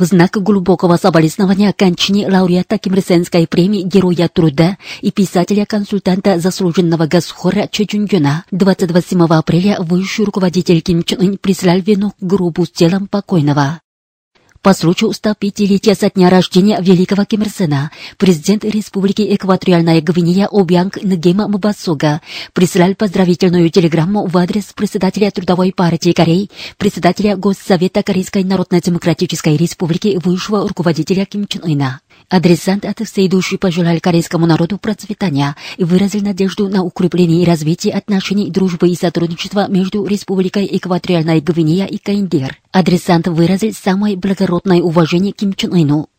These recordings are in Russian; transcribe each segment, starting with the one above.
В знак глубокого соболезнования кончине лауреата Кимрсенской премии Героя труда и писателя-консультанта заслуженного Гасхора Че Чунгюна 28 апреля высший руководитель Ким Чен Ын прислал венок к гробу с телом покойного. По случаю 105-летия со дня рождения великого Ким Ир Сена, президент Республики Экваториальная Гвинея Обьянг Нгема Мбасуга прислал поздравительную телеграмму в адрес председателя Трудовой партии Кореи, председателя Госсовета Корейской Народно-Демократической Республики, высшего руководителя Ким Чен Ына. Адресант от всей души пожелал корейскому народу процветания и выразил надежду на укрепление и развитие отношений дружбы и сотрудничества между Республикой Экваториальная Гвинея и Каиндер. Адресант выразил самое благородное уважение Ким Чен Ыну.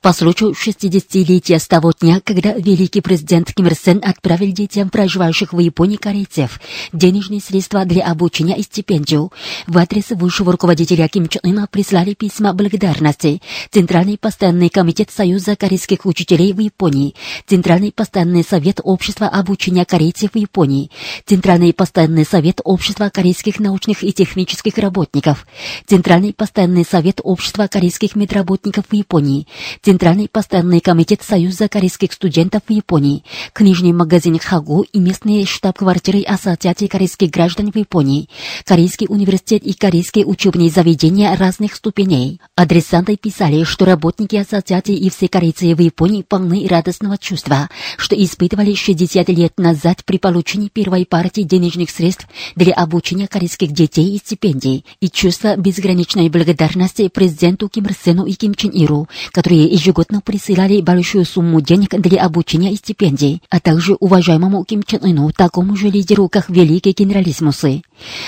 По случаю 60-летия с того дня, когда великий президент Ким Ир Сен отправил детям, проживающих в Японии корейцев, денежные средства для обучения и стипендию, в адрес высшего руководителя Ким Чен Ына прислали письма благодарности. Центральный постоянный комитет Союза корейских учителей в Японии, Центральный постоянный совет общества обучения корейцев в Японии, Центральный постоянный совет общества корейских научных и технических работников, Центральный постоянный совет общества корейских медработников в Японии, Центральный постоянный комитет Союза корейских студентов в Японии, книжный магазин Хагу и местные штаб-квартиры Ассоциации корейских граждан в Японии, Корейский университет и корейские учебные заведения разных ступеней. Адресанты писали, что работники ассоциации и все корейцы в Японии полны радостного чувства, что испытывали 60 лет назад при получении первой партии денежных средств для обучения корейских детей и стипендий, и чувство безграничной благодарности президенту Ким Ир и Ким Чен Иру, которые ежегодно присылали большую сумму денег для обучения и стипендий, а также уважаемому Ким Чен Ыну, такому же лидеру, как великий генералиссимусы.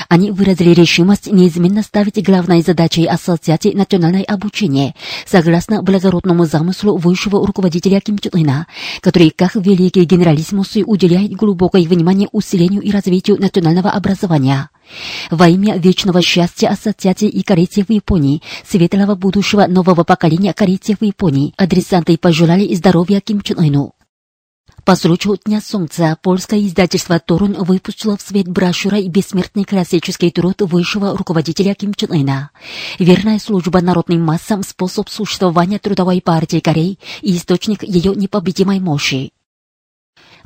Они выразили решимость неизменно ставить главной задачей Ассоциации национальное обучение, согласно благородному замыслу высшего руководителя Ким Чен Ына, который, как великий генералиссимусы, уделяет глубокое внимание усилению и развитию национального образования. Во имя вечного счастья Ассоциации и корейцев в Японии, светлого будущего нового поколения корейцев в Японии, адресанты пожелали здоровья Ким Чен Ыну. По случаю Дня Солнца польское издательство «Торун» выпустило в свет брошюра бессмертный классический труд высшего руководителя Ким Чен Ына. Верная служба народным массам – способ существования трудовой партии Кореи и источник ее непобедимой мощи.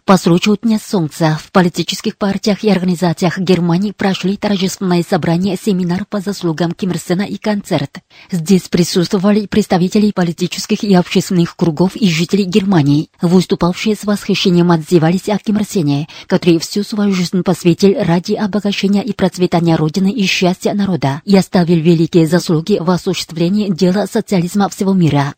По случаю Дня Солнца в политических партиях и организациях Германии прошли торжественное собрание, семинар по заслугам Ким Ир Сена и концерт. Здесь присутствовали представители политических и общественных кругов и жители Германии. Выступавшие с восхищением отзывались о Ким Ир Сене, который всю свою жизнь посвятил ради обогащения и процветания Родины и счастья народа и оставил великие заслуги в осуществлении дела социализма всего мира.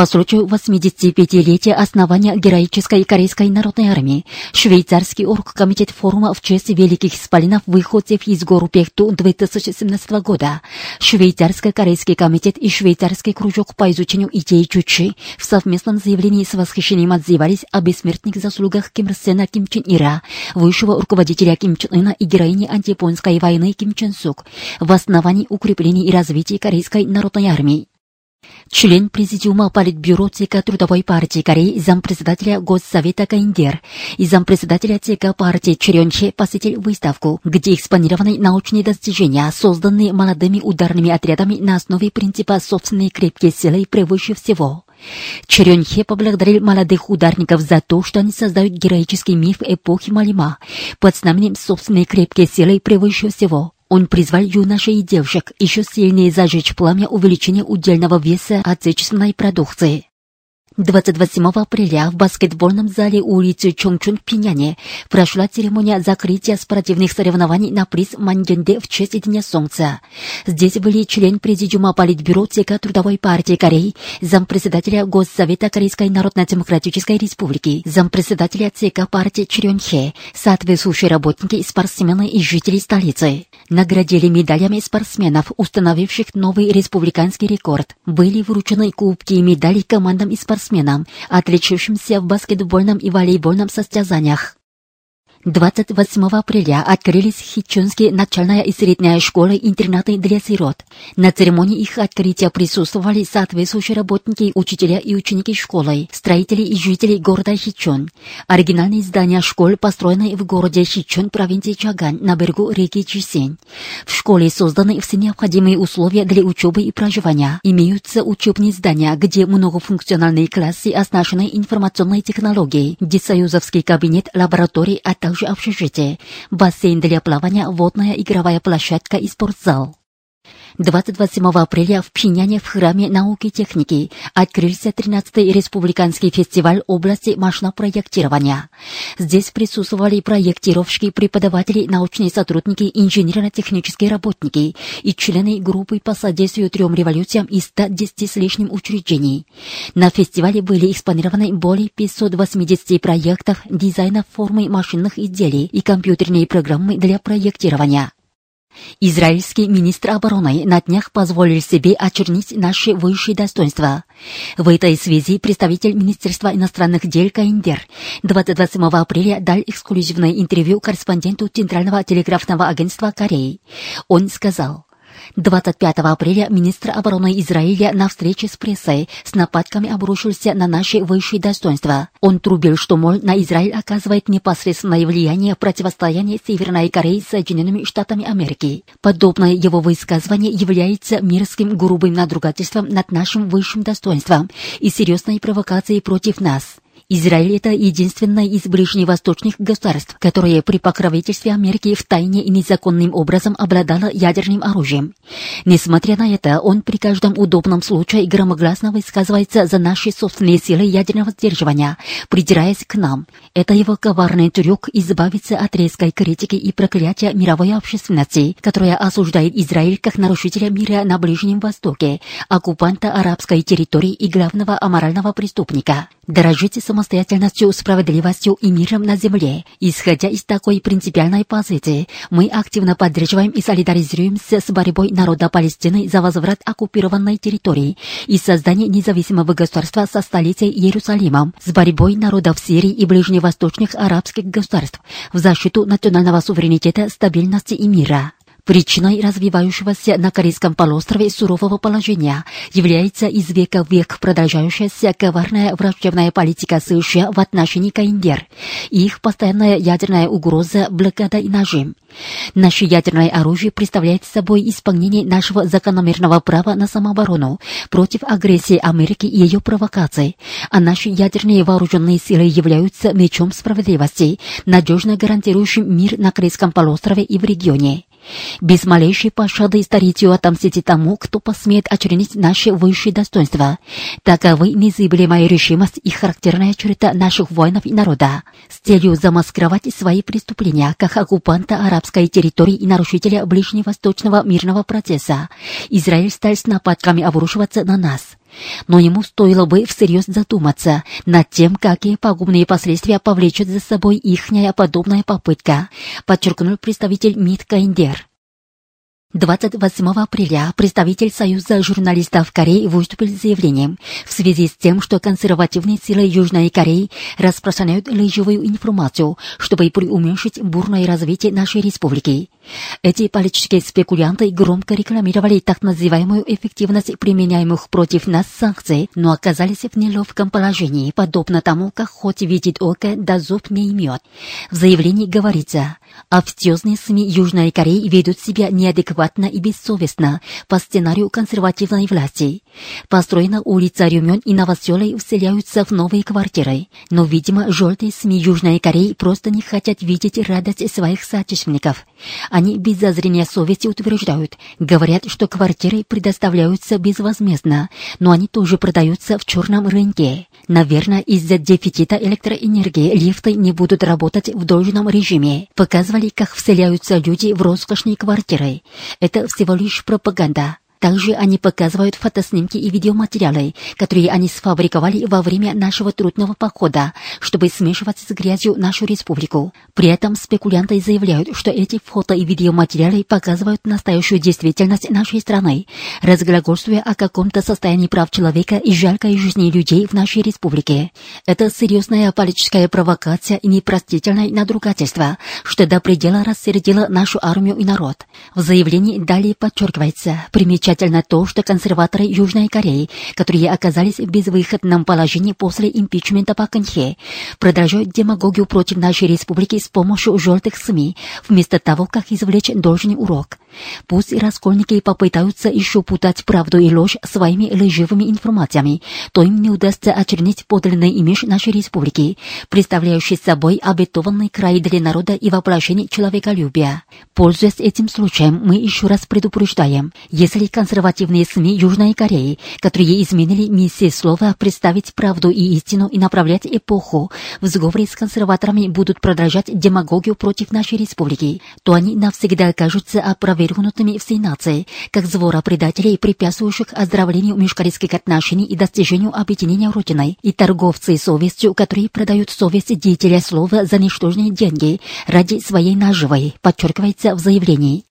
По случаю 85-летия основания героической Корейской народной армии, швейцарский оргкомитет форума в честь великих исполинов выходцев из гору Пехту 2017 года, швейцарско-корейский комитет и швейцарский кружок по изучению идей Чучи в совместном заявлении с восхищением отзывались о бессмертных заслугах Ким Сена Ким Чен Ира, высшего руководителя Ким Чен Ына и героини антияпонской войны Ким Чен Сук в основании укрепления и развития Корейской народной армии. Член Президиума Политбюро ЦК Трудовой партии Кореи, зампредседателя Госсовета Каиндер и зампредседателя ЦК партии Черенче посетил выставку, где экспонированы научные достижения, созданные молодыми ударными отрядами на основе принципа собственной крепкие силы превыше всего. Черенхе поблагодарил молодых ударников за то, что они создают героический миф эпохи Малима под знаменем собственной крепкие силы превыше всего. Он призвал юношей и девушек еще сильнее зажечь пламя увеличения удельного веса отечественной продукции. 27 апреля в баскетбольном зале улицы Чончун в Пиняне прошла церемония закрытия спортивных соревнований на приз Маньгенде в честь Дня Солнца. Здесь были член Президиума Политбюро ЦК Трудовой партии Кореи, зампредседателя Госсовета Корейской Народно-Демократической Республики, зампредседателя ЦК партии Чирёнхе, соответствующие работники спортсмены и жители столицы. Наградили медалями спортсменов, установивших новый республиканский рекорд. Были вручены кубки и медали командам и спортсменам спортсменам, отличившимся в баскетбольном и волейбольном состязаниях. 28 апреля открылись Хичунские начальная и средняя школы интернаты для сирот. На церемонии их открытия присутствовали соответствующие работники, учителя и ученики школы, строители и жители города Хичун. Оригинальные здания школ построены в городе Хичун, провинции Чаган, на берегу реки Чисень. В школе созданы все необходимые условия для учебы и проживания. Имеются учебные здания, где многофункциональные классы оснащены информационной технологией, десоюзовский кабинет, лаборатории, а также общежитие, бассейн для плавания, водная игровая площадка и спортзал. 27 апреля в Пхеняне в Храме науки и техники открылся 13-й республиканский фестиваль области машинопроектирования. Здесь присутствовали проектировщики, преподаватели, научные сотрудники, инженерно-технические работники и члены группы по содействию трем революциям из 110 с лишним учреждений. На фестивале были экспонированы более 580 проектов дизайна формы машинных изделий и компьютерные программы для проектирования. Израильский министр обороны на днях позволил себе очернить наши высшие достоинства. В этой связи представитель Министерства иностранных дел Каиндер 27 апреля дал эксклюзивное интервью корреспонденту Центрального телеграфного агентства Кореи. Он сказал, 25 апреля министр обороны Израиля на встрече с прессой с нападками обрушился на наши высшие достоинства. Он трубил, что, мол, на Израиль оказывает непосредственное влияние противостояния Северной Кореи с Соединенными Штатами Америки. Подобное его высказывание является мерзким грубым надругательством над нашим высшим достоинством и серьезной провокацией против нас. Израиль – это единственное из ближневосточных государств, которое при покровительстве Америки в тайне и незаконным образом обладало ядерным оружием. Несмотря на это, он при каждом удобном случае громогласно высказывается за наши собственные силы ядерного сдерживания, придираясь к нам. Это его коварный трюк избавиться от резкой критики и проклятия мировой общественности, которая осуждает Израиль как нарушителя мира на Ближнем Востоке, оккупанта арабской территории и главного аморального преступника. Дорожите самостоятельностью, справедливостью и миром на земле. Исходя из такой принципиальной позиции, мы активно поддерживаем и солидаризируемся с борьбой народа Палестины за возврат оккупированной территории и создание независимого государства со столицей Иерусалимом, с борьбой народов Сирии и ближневосточных арабских государств в защиту национального суверенитета, стабильности и мира. Причиной развивающегося на Корейском полуострове сурового положения является из века в век продолжающаяся коварная враждебная политика США в отношении и их постоянная ядерная угроза, блокада и нажим. Наше ядерное оружие представляет собой исполнение нашего закономерного права на самооборону против агрессии Америки и ее провокаций, а наши ядерные вооруженные силы являются мечом справедливости, надежно гарантирующим мир на Корейском полуострове и в регионе. Без малейшей пощады и старитью отомстите тому, кто посмеет очернить наши высшие достоинства. Таковы незыблемая решимость и характерная черта наших воинов и народа. С целью замаскировать свои преступления, как оккупанта арабской территории и нарушителя ближневосточного мирного процесса, Израиль стал с нападками обрушиваться на нас. Но ему стоило бы всерьез задуматься над тем, какие пагубные последствия повлечет за собой ихняя подобная попытка, подчеркнул представитель МИД Каиндер. 28 апреля представитель Союза журналистов Кореи выступил с заявлением в связи с тем, что консервативные силы Южной Кореи распространяют лживую информацию, чтобы преуменьшить бурное развитие нашей республики. Эти политические спекулянты громко рекламировали так называемую эффективность применяемых против нас санкций, но оказались в неловком положении, подобно тому, как хоть видит око, да зуб не имет. В заявлении говорится, официозные СМИ Южной Кореи ведут себя неадекватно и бессовестно по сценарию консервативной власти. Построена улица Рюмён и новоселы вселяются в новые квартиры. Но, видимо, желтые СМИ Южной Кореи просто не хотят видеть радость своих соотечественников. Они без зазрения совести утверждают, говорят, что квартиры предоставляются безвозмездно, но они тоже продаются в черном рынке. Наверное, из-за дефицита электроэнергии лифты не будут работать в должном режиме. Показывали, как вселяются люди в роскошные квартиры. Это всего лишь пропаганда. Также они показывают фотоснимки и видеоматериалы, которые они сфабриковали во время нашего трудного похода, чтобы смешивать с грязью нашу республику. При этом спекулянты заявляют, что эти фото и видеоматериалы показывают настоящую действительность нашей страны, разглагольствуя о каком-то состоянии прав человека и жалкой жизни людей в нашей республике. Это серьезная политическая провокация и непростительное надругательство, что до предела рассердило нашу армию и народ. В заявлении далее подчеркивается примечательно то, что консерваторы Южной Кореи, которые оказались в безвыходном положении после импичмента Пак Кынхе, продолжают демагогию против нашей республики с помощью желтых СМИ, вместо того, как извлечь должный урок. Пусть раскольники попытаются еще путать правду и ложь своими лживыми информациями, то им не удастся очернить подлинный имидж нашей республики, представляющий собой обетованный край для народа и воплощение человеколюбия. Пользуясь этим случаем, мы еще раз предупреждаем, если консервативные СМИ Южной Кореи, которые изменили миссии слова представить правду и истину и направлять эпоху, в сговоре с консерваторами будут продолжать демагогию против нашей республики, то они навсегда окажутся опровергнутыми всей нации, как звора предателей, препятствующих оздоровлению межкорейских отношений и достижению объединения Родиной, и торговцы совестью, которые продают совесть деятеля слова за ничтожные деньги ради своей наживой, подчеркивается в заявлении.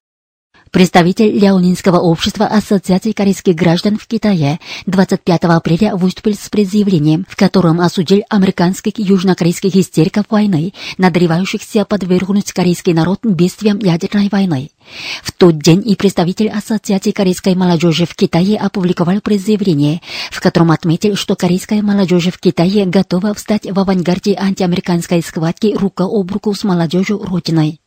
Представитель Ляонинского общества Ассоциации корейских граждан в Китае 25 апреля выступил с предъявлением, в котором осудил американских и южнокорейских истериков войны, надревающихся подвергнуть корейский народ бедствиям ядерной войны. В тот день и представитель Ассоциации корейской молодежи в Китае опубликовал предъявление, в котором отметил, что корейская молодежь в Китае готова встать в авангарде антиамериканской схватки рука об руку с молодежью Родиной.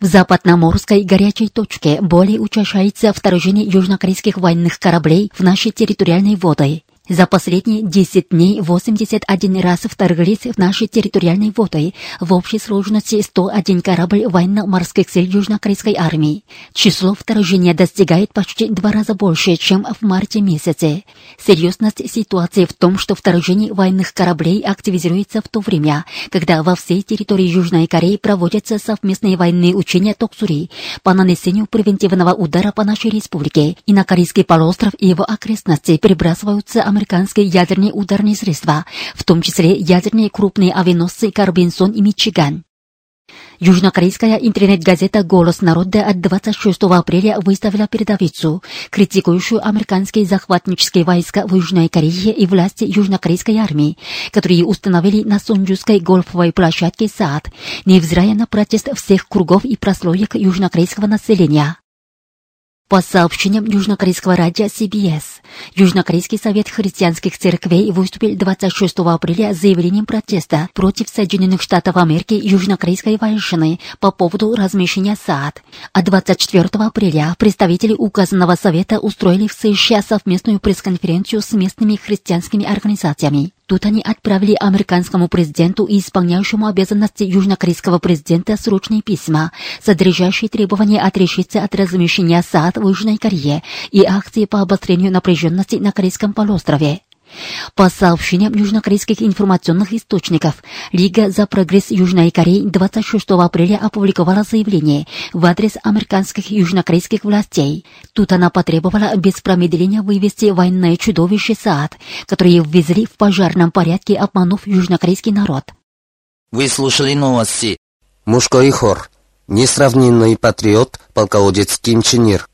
В западноморской горячей точке более учащается вторжение южнокорейских военных кораблей в наши территориальные воды. За последние 10 дней 81 раз вторглись в наши территориальные воды, в общей сложности 101 корабль военно-морских сил Южнокорейской армии. Число вторжения достигает почти два раза больше, чем в марте месяце. Серьезность ситуации в том, что вторжение военных кораблей активизируется в то время, когда во всей территории Южной Кореи проводятся совместные военные учения Токсури по нанесению превентивного удара по нашей республике, и на Корейский полуостров и его окрестности перебрасываются американские ядерные ударные средства, в том числе ядерные крупные авианосцы «Карбинсон» и «Мичиган». Южнокорейская интернет-газета «Голос народа» от 26 апреля выставила передовицу, критикующую американские захватнические войска в Южной Корее и власти южнокорейской армии, которые установили на Сонджуской гольфовой площадке САД, невзирая на протест всех кругов и прослоек южнокорейского населения. По сообщениям южнокорейского радио CBS, Южнокорейский совет христианских церквей выступил 26 апреля с заявлением протеста против Соединенных Штатов Америки южнокорейской войны по поводу размещения САД. А 24 апреля представители указанного совета устроили в США совместную пресс-конференцию с местными христианскими организациями. Тут они отправили американскому президенту и исполняющему обязанности южнокорейского президента срочные письма, содержащие требования отрешиться от размещения САД в Южной Корее и акции по обострению напряженности на Корейском полуострове. По сообщениям южнокорейских информационных источников, Лига за прогресс Южной Кореи 26 апреля опубликовала заявление в адрес американских южнокорейских властей. Тут она потребовала без промедления вывести военное чудовище САД, которые ввезли в пожарном порядке, обманув южнокорейский народ. Вы слушали новости. Мужской хор. Несравненный патриот, полководец Ким Чен Ир.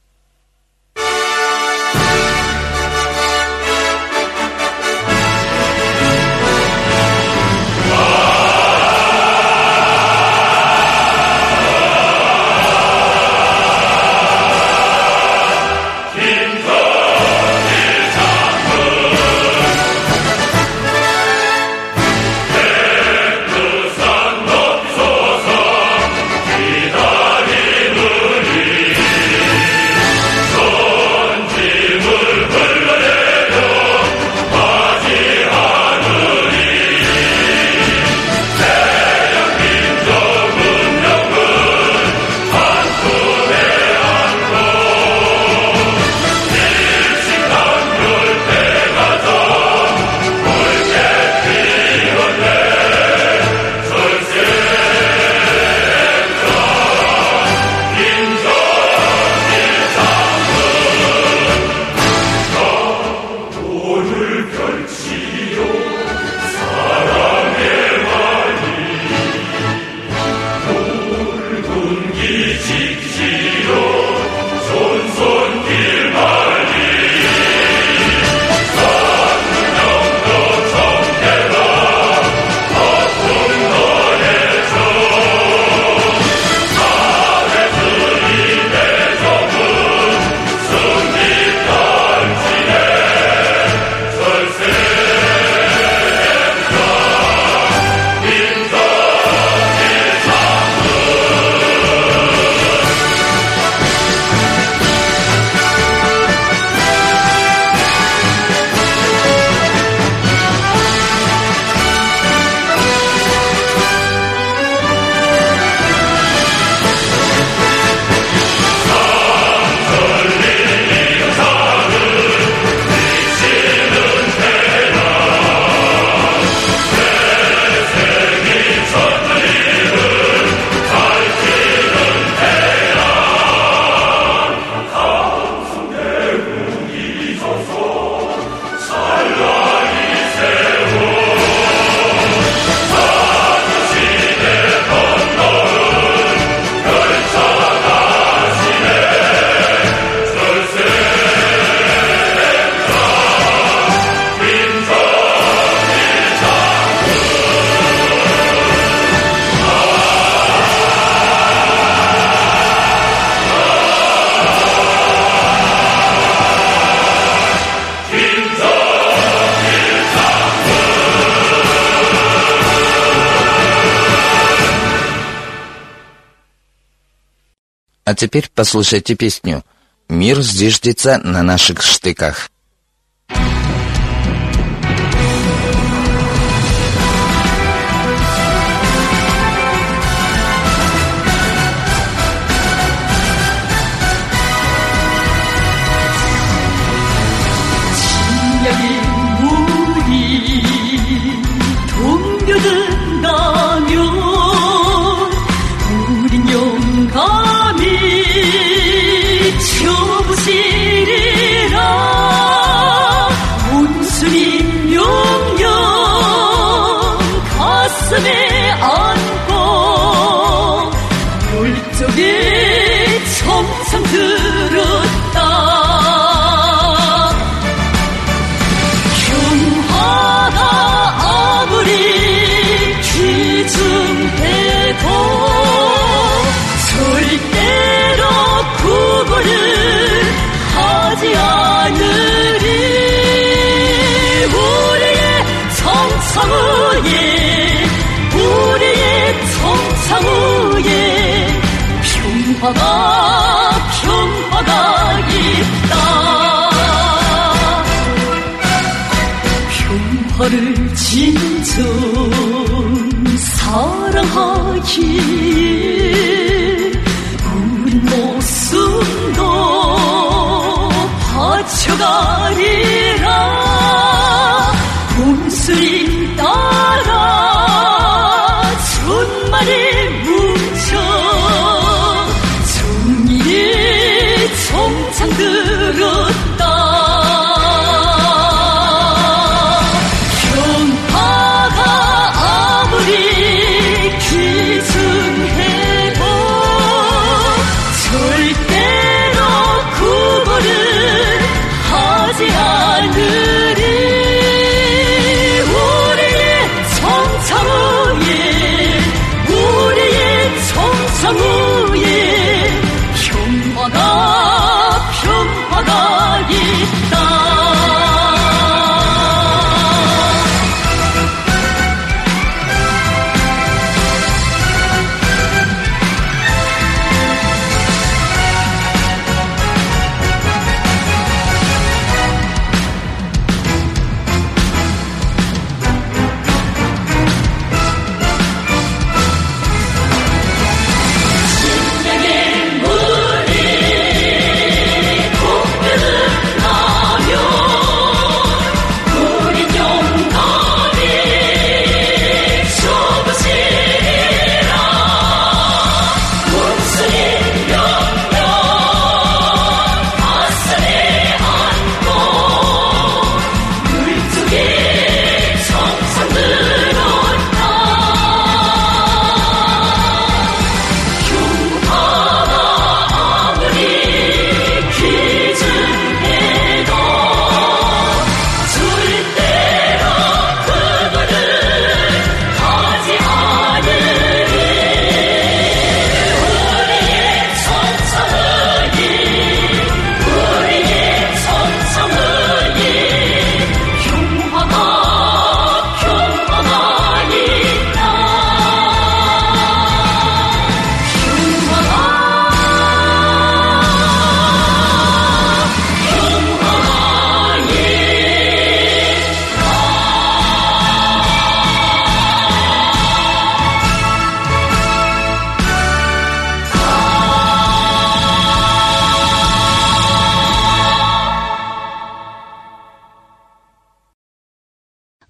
А теперь послушайте песню «Мир зиждется на наших штыках». 진정 사랑하기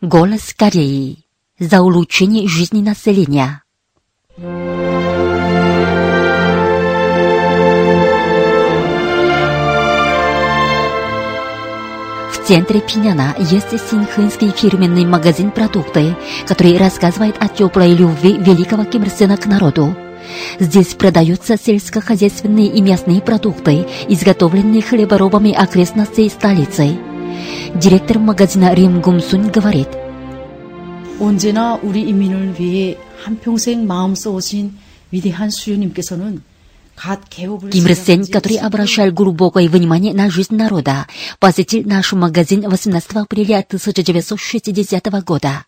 Голос Кореи. За улучшение жизни населения. В центре Пиняна есть синхэнский фирменный магазин продукты, который рассказывает о теплой любви великого Ким Ир Сена к народу. Здесь продаются сельскохозяйственные и мясные продукты, изготовленные хлеборобами окрестностей столицы. Директор магазина Рим Гумсун говорит, 언제나 우리 인민을 위해 한평생 마음 써오신 위대한 수요님께서는 갓 개업을 Ким Ир Сен, 시작한 지 который обращал глубокое внимание на жизнь народа, посетил наш магазин 18 апреля 1960 года.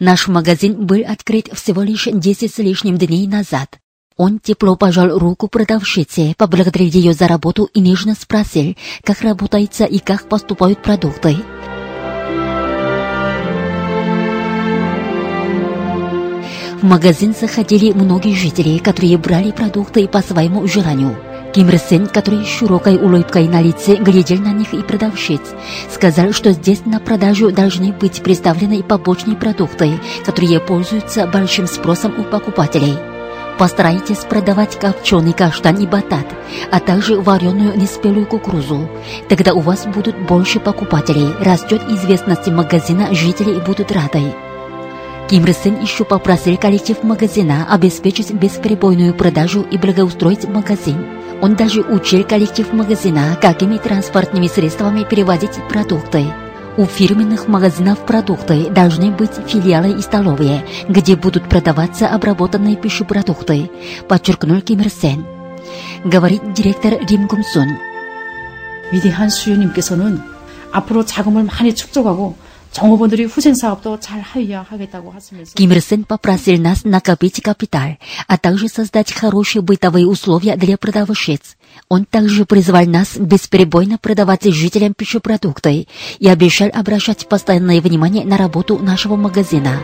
Наш магазин был открыт всего лишь 10 с лишним дней назад. Он тепло пожал руку продавщице, поблагодарил ее за работу и нежно спросил, как работается и как поступают продукты. В магазин заходили многие жители, которые брали продукты по своему желанию. Ким Ир Сен, который с широкой улыбкой на лице глядел на них и продавщиц, сказал, что здесь на продажу должны быть представлены побочные продукты, которые пользуются большим спросом у покупателей. Постарайтесь продавать копченый каштан и батат, а также вареную неспелую кукурузу. Тогда у вас будут больше покупателей, растет известность магазина, жители будут рады. Ким Ир Сен еще попросил коллектив магазина обеспечить бесперебойную продажу и благоустроить магазин. Он даже учил коллектив магазина, какими транспортными средствами перевозить продукты. У фирменных магазинов продукты должны быть филиалы и столовые, где будут продаваться обработанные пищепродукты, подчеркнул Ким Ир Сен. Говорит директор Рим Гумсун. 위대한 수요님께서는 앞으로 자금을 많이 축적하고 정업원들이 후생 사업도 잘 하여야 하겠다고 하시면서 Ким Ир Сен попросил нас накопить капитал, а также создать хорошие бытовые условия для продавщиц. Он также призвал нас бесперебойно продавать жителям пищепродукты и обещал обращать постоянное внимание на работу нашего магазина.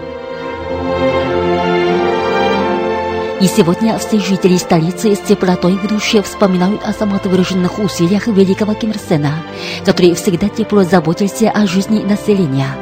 И сегодня все жители столицы с теплотой в душе вспоминают о самоотверженных усилиях великого Ким Ир Сена, который всегда тепло заботился о жизни населения.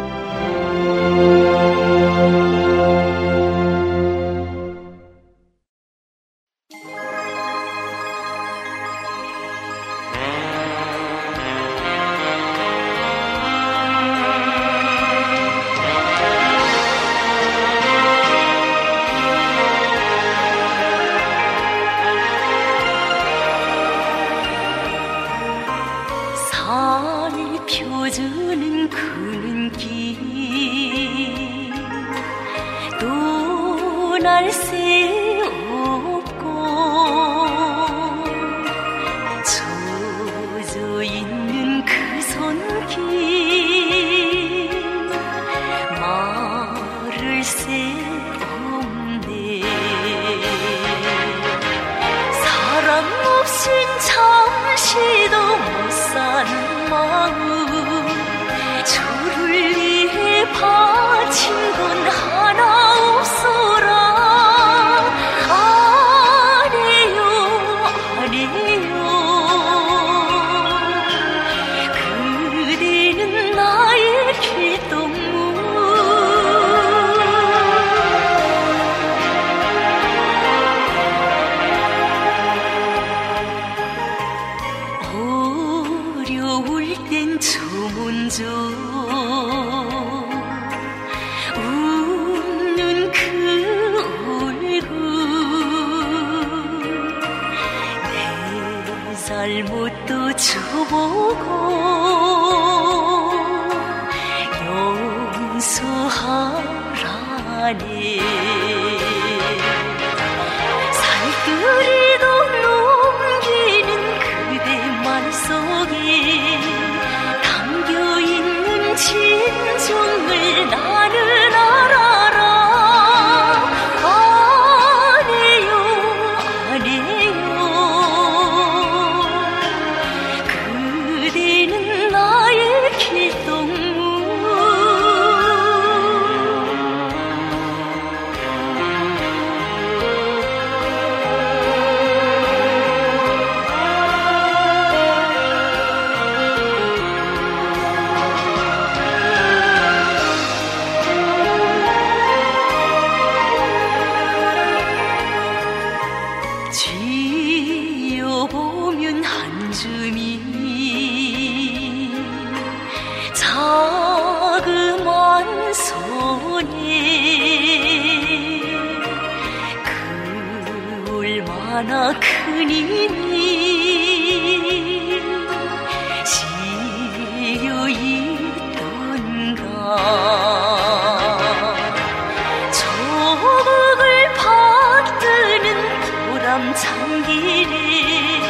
참기리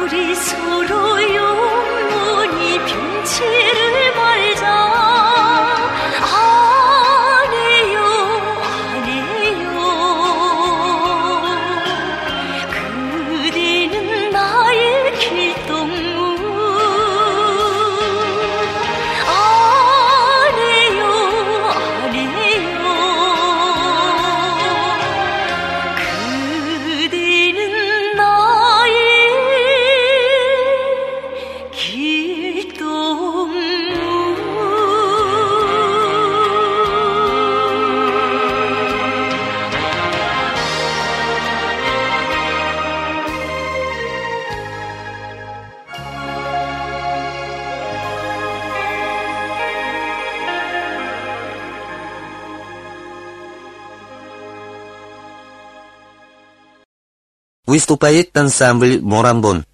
우리 서로 영원히 빛을 말자. выступает ансамбль «Морамбон».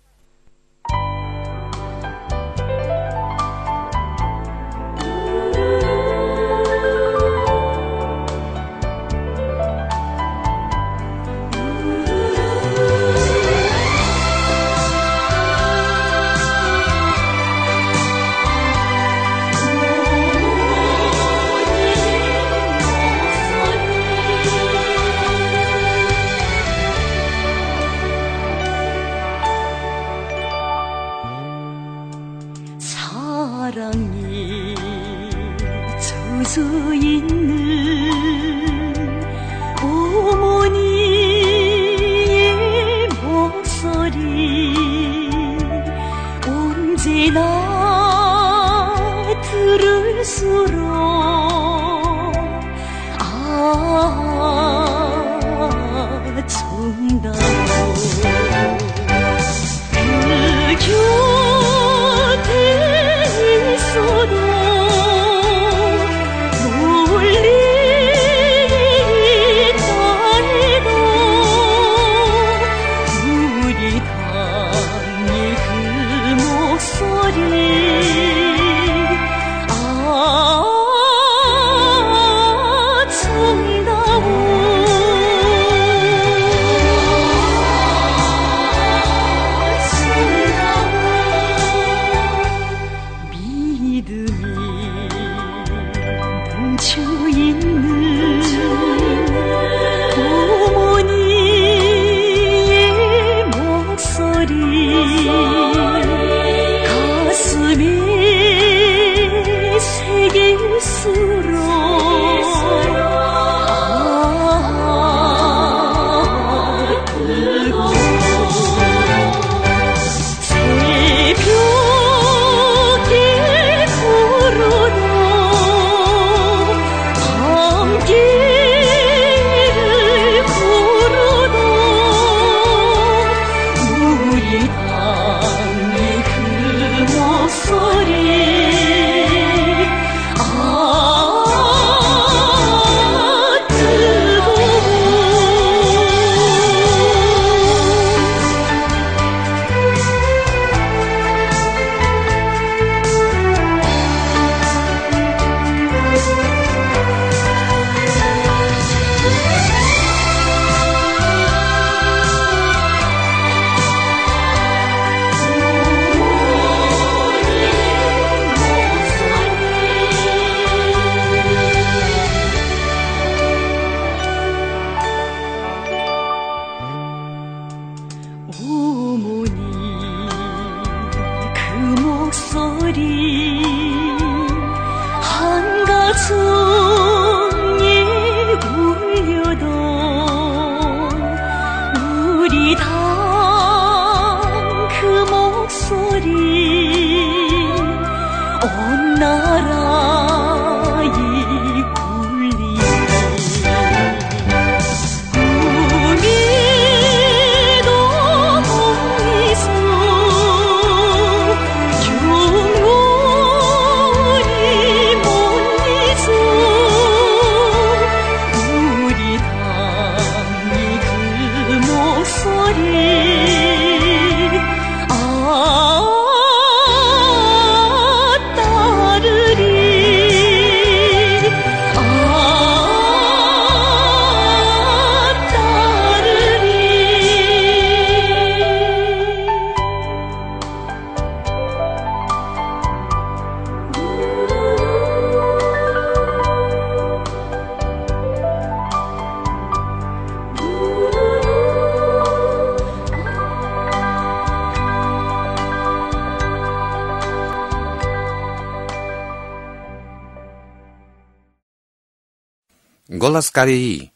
Голос Кореи.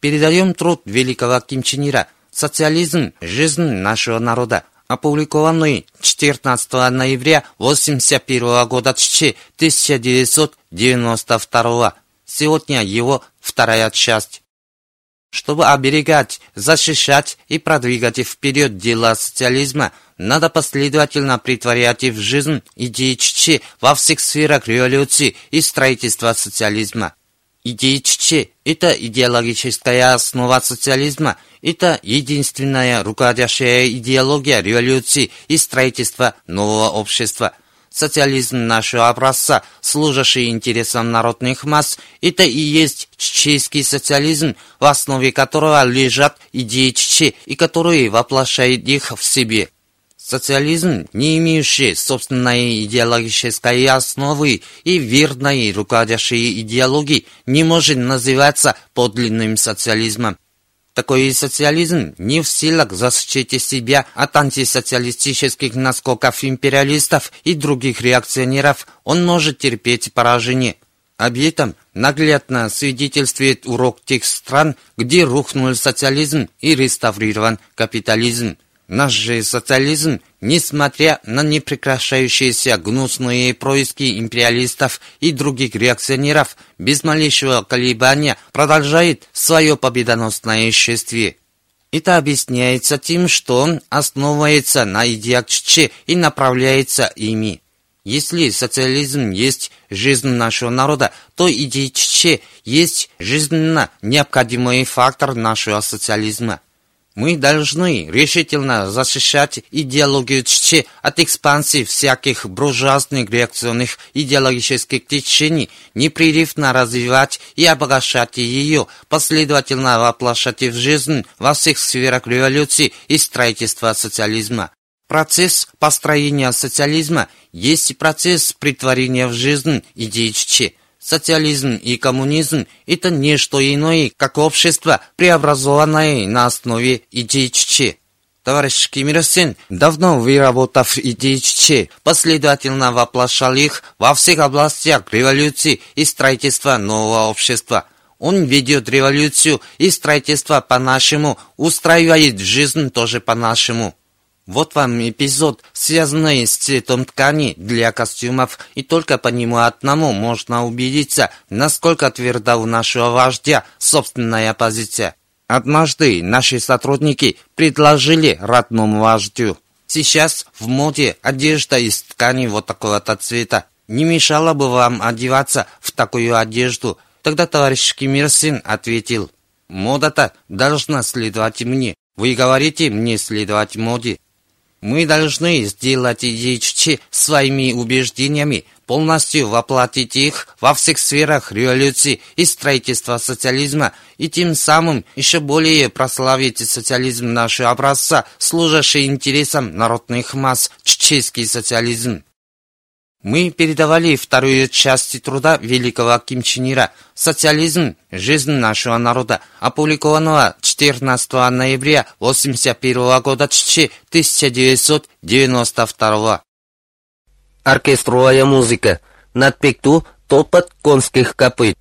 Передаем труд великого Ким Чен Ира «Социализм. Жизнь нашего народа», опубликованный 14 ноября 1981 года 1992. Сегодня его вторая часть. Чтобы оберегать, защищать и продвигать вперед дела социализма, надо последовательно притворять в жизнь идеи Чичи во всех сферах революции и строительства социализма. Идеи это идеологическая основа социализма, это единственная руководящая идеология революции и строительства нового общества – социализм нашего образца, служащий интересам народных масс, это и есть чеченский социализм, в основе которого лежат идеи Чечи и которые воплощают их в себе. Социализм, не имеющий собственной идеологической основы и верной руководящей идеологии, не может называться подлинным социализмом. Такой социализм не в силах защитить себя от антисоциалистических наскоков империалистов и других реакционеров. Он может терпеть поражение. Об этом наглядно свидетельствует урок тех стран, где рухнул социализм и реставрирован капитализм. Наш же социализм, несмотря на непрекращающиеся гнусные происки империалистов и других реакционеров, без малейшего колебания продолжает свое победоносное шествие. Это объясняется тем, что он основывается на идеях Чче и направляется ими. Если социализм есть жизнь нашего народа, то идеи Чче есть жизненно необходимый фактор нашего социализма. Мы должны решительно защищать идеологию Ччи от экспансии всяких буржуазных реакционных идеологических течений, непрерывно развивать и обогащать ее, последовательно воплощать в жизнь во всех сферах революции и строительства социализма. Процесс построения социализма есть процесс притворения в жизнь идеи Ччи. Социализм и коммунизм – это не что иное, как общество, преобразованное на основе идей Чичи. Товарищ Ким Ир Сен, давно выработав идеи Чичи, последовательно воплощал их во всех областях революции и строительства нового общества. Он ведет революцию и строительство по-нашему, устраивает жизнь тоже по-нашему. Вот вам эпизод, связанный с цветом ткани для костюмов, и только по нему одному можно убедиться, насколько тверда у нашего вождя собственная позиция. Однажды наши сотрудники предложили родному вождю. Сейчас в моде одежда из ткани вот такого-то цвета. Не мешало бы вам одеваться в такую одежду. Тогда товарищ Ким Ир Син ответил, мода-то должна следовать мне. Вы говорите мне следовать моде. Мы должны сделать идеи своими убеждениями, полностью воплотить их во всех сферах революции и строительства социализма, и тем самым еще более прославить социализм нашего образца, служащий интересам народных масс, чеченский социализм. Мы передавали вторую часть труда великого Ким Чен Ира «Социализм. Жизнь нашего народа», опубликованного 14 ноября 1981 года 1992. Оркестровая музыка. Над пикту топот конских копыт.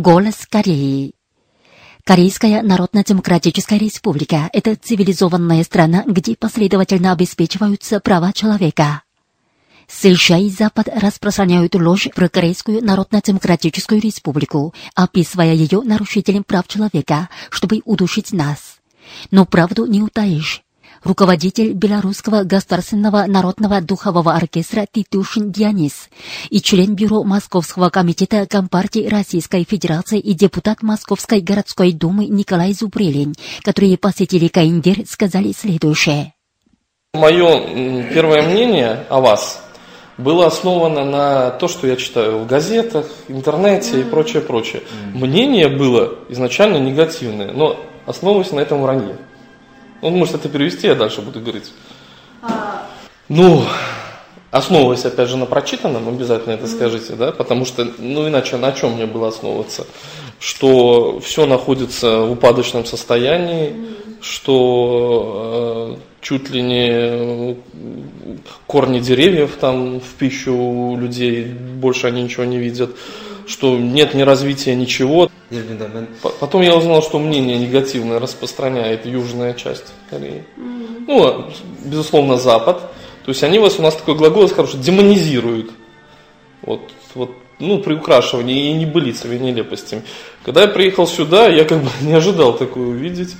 Голос Кореи. Корейская Народно-Демократическая Республика – это цивилизованная страна, где последовательно обеспечиваются права человека. США и Запад распространяют ложь про Корейскую Народно-Демократическую Республику, описывая ее нарушителем прав человека, чтобы удушить нас. Но правду не утаишь. Руководитель Белорусского государственного народного духового оркестра Титушин Дионис и член бюро Московского комитета Компартии Российской Федерации и депутат Московской городской думы Николай Зубрилин, которые посетили Каиндер, сказали следующее. Мое первое мнение о вас было основано на то, что я читаю в газетах, интернете и прочее, прочее. Мнение было изначально негативное, но основываясь на этом вранье. Он может это перевести, я дальше буду говорить. Ну, основываясь, опять же, на прочитанном, обязательно это скажите, да, потому что, ну, иначе на чем мне было основываться? Что все находится в упадочном состоянии, что э, чуть ли не корни деревьев там в пищу у людей, больше они ничего не видят, что нет ни развития, ничего. Потом я узнал, что мнение негативное распространяет южная часть Кореи. Ну, безусловно, Запад. То есть они вас, у нас такой глагол, есть хороший, демонизируют. Вот, вот, ну, приукрашивание и небылицами, и нелепостями. Когда я приехал сюда, я как бы не ожидал такое увидеть.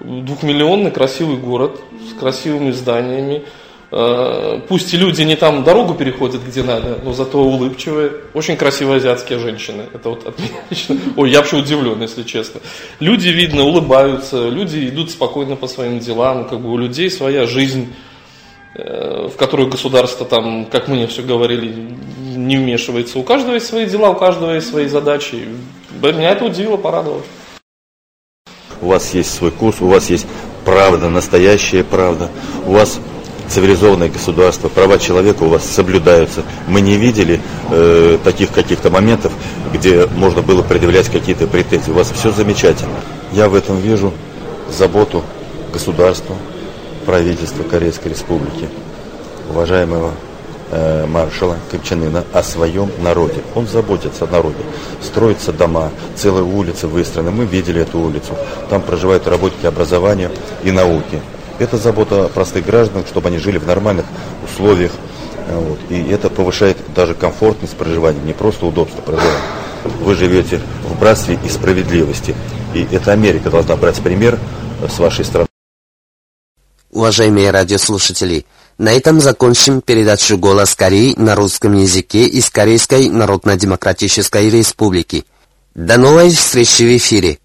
Двухмиллионный красивый город с красивыми зданиями. Э, Пусть люди не там дорогу переходят, где надо, но зато улыбчивые. Очень красивые азиатские женщины. Это вот от меня лично. Ой, я вообще удивлен, если честно. Люди, видно, улыбаются, люди идут спокойно по своим делам. Как бы у людей своя жизнь э, в которую государство там, как мне все говорили, не вмешивается. У каждого есть свои дела, у каждого есть свои задачи. Меня это удивило, порадовало. у вас есть свой курс, у вас есть правда, настоящая правда, у вас цивилизованное государство, права человека у вас соблюдаются. Мы не видели э, таких каких-то моментов, где можно было предъявлять какие-то претензии. У вас все замечательно. Я в этом вижу заботу государства, правительства Корейской Республики, уважаемого э, маршала Копчанына о своем народе. Он заботится о народе. Строятся дома, целые улицы выстроены. Мы видели эту улицу. Там проживают работники образования и науки. Это забота простых граждан, чтобы они жили в нормальных условиях. Э, Вот. И это повышает даже комфортность проживания, не просто удобство проживания. Вы живете в братстве и справедливости. И эта Америка должна брать пример э, с вашей страны. Уважаемые радиослушатели, на этом закончим передачу «Голос Кореи» на русском языке из Корейской Народно-Демократической Республики. До новой встречи в эфире!